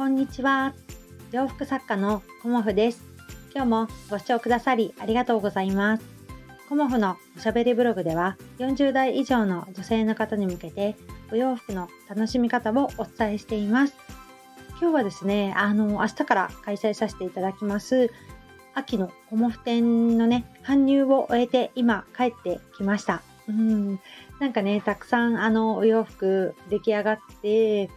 こんにちは。洋服作家のコモフです。今日もご視聴くださりありがとうございます。コモフのおしゃべりブログでは40代以上の女性の方に向けてお洋服の楽しみ方をお伝えしています。今日はですね、あの、明日から開催させていただきます秋のコモフ展のね、搬入を終えて今帰ってきました。うん、なんかね、たくさんあのお洋服出来上がって、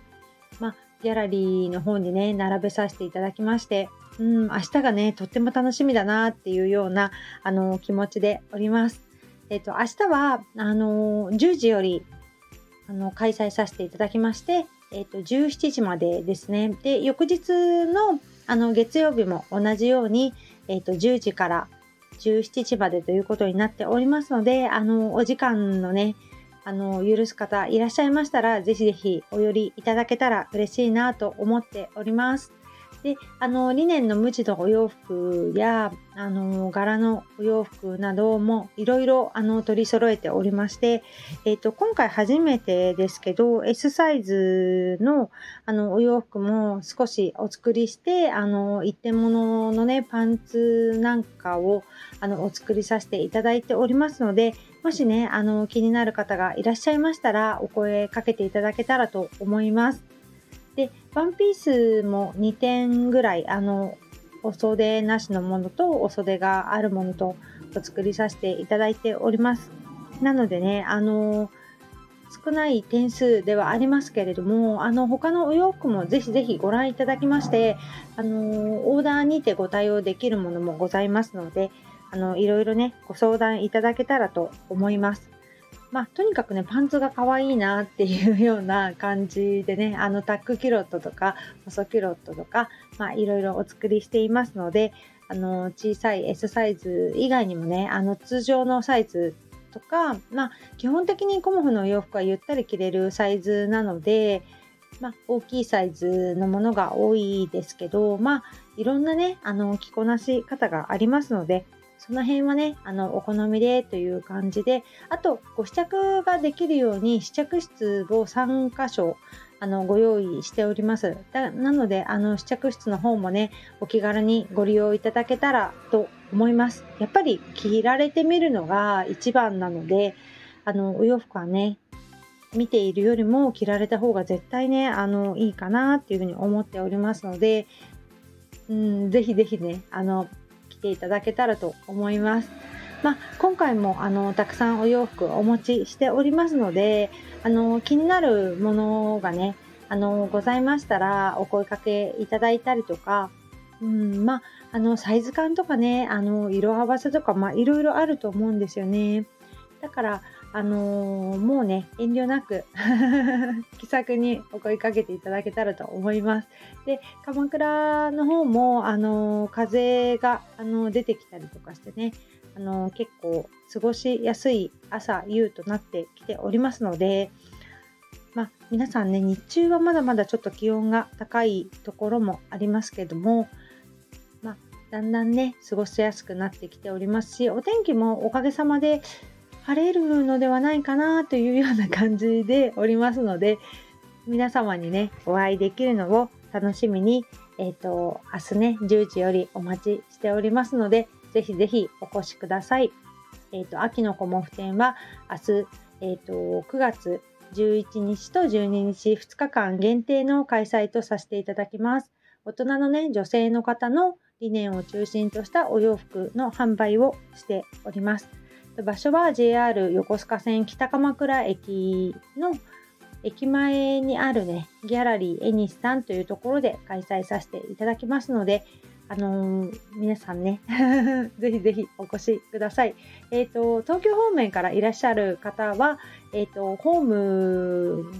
ギャラリーの方にね、並べさせていただきまして、うん、明日がね、とっても楽しみだなっていうような、あの、気持ちでおります。えっ、と、明日は、あの、10時より、あの、開催させていただきまして、えっ、と、17時までですね。で、翌日の、あの、月曜日も同じように、えっ、と、10時から17時までということになっておりますので、あの、お時間のね、あの、許す方いらっしゃいましたら、ぜひぜひお寄りいただけたら嬉しいなと思っております。で、あの、リネンの無地のお洋服や、あの、柄のお洋服などもいろいろ、あの、取り揃えておりまして、えっ、ー、と、今回初めてですけど、S サイズの、あの、お洋服も少しお作りして、あの、一点物のね、パンツなんかを、あの、お作りさせていただいておりますので、もしね、あの、気になる方がいらっしゃいましたら、お声かけていただけたらと思います。で、ワンピースも2点ぐらい、あの、お袖なしのものとお袖があるものとお作りさせていただいております。なのでね、あの、少ない点数ではありますけれども、あの、他のお洋服もぜひぜひご覧いただきまして、あの、オーダーにてご対応できるものもございますので、あの、いろいろね、ご相談いただけたらと思います。まあ、とにかくね、パンツが可愛いなっていうような感じでね、あのタックキュロットとか、細キュロットとか、まあ、いろいろお作りしていますので、あの、小さい S サイズ以外にもね、あの、通常のサイズとか、まあ、基本的にコモフのお洋服はゆったり着れるサイズなので、まあ、大きいサイズのものが多いですけど、まあ、いろんなね、あの、着こなし方がありますので、その辺はね、あの、お好みでという感じで、あと、ご試着ができるように試着室を3箇所、あの、ご用意しております。だなので、あの、試着室の方もね、お気軽にご利用いただけたらと思います。やっぱり着られてみるのが一番なので、あの、お洋服はね、見ているよりも着られた方が絶対ね、あの、いいかなっていうふうに思っておりますので、うん、ぜひぜひね、あの、ていただけたらと思います。まあ、今回もあのたくさんお洋服お持ちしておりますのであの気になるものがねあのございましたらお声かけいただいたりとか、うんまあ、あのサイズ感とかねあの色合わせとか、まあ、いろいろあると思うんですよね。だからあのー、もうね、遠慮なく 気さくにお声かけていただけたらと思います。で、鎌倉の方も、あのー、風が、あのー、出てきたりとかしてね、あの結構過ごしやすい朝、夕となってきておりますので、まあ、皆さんね、日中はまだまだちょっと気温が高いところもありますけども、まあ、だんだんね、過ごしやすくなってきておりますし、お天気もおかげさまで晴れるのではないかなというような感じでおりますので、皆様にね、お会いできるのを楽しみに、えっ、ー、と、明日ね、10時よりお待ちしておりますので、ぜひぜひお越しください。えっ、ー、と、秋のコモフ展は明日、えっ、ー、と、9月11日と12日2日間限定の開催とさせていただきます。大人のね、女性の方の理念を中心としたお洋服の販売をしております。場所は JR 横須賀線北鎌倉駅の駅前にあるね、ギャラリーエニスさんというところで開催させていただきますので、あのー、皆さんね、ぜひぜひお越しください。えっ、ー、と、東京方面からいらっしゃる方は、えっ、ー、と、ホーム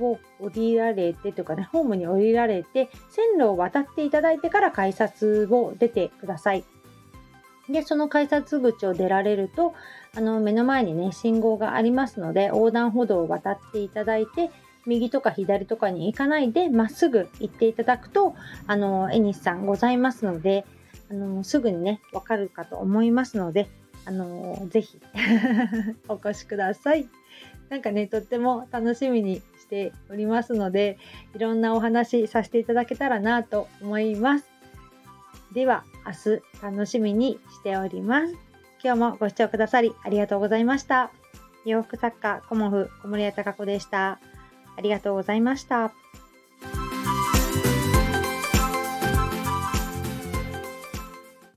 を降りられてというかね、ホームに降りられて、線路を渡っていただいてから改札を出てください。で、その改札口を出られると、あの、目の前にね、信号がありますので、横断歩道を渡っていただいて、右とか左とかに行かないで、まっすぐ行っていただくと、あの、エニスさんございますので、あの、すぐにね、わかるかと思いますので、あの、ぜひ お越しください。なんかね、とっても楽しみにしておりますのでいろんなお話させていただけたらなと思いますでは明日楽しみにしております。今日もご視聴くださりありがとうございました。洋服作家コモフ小森屋隆子でした。ありがとうございました。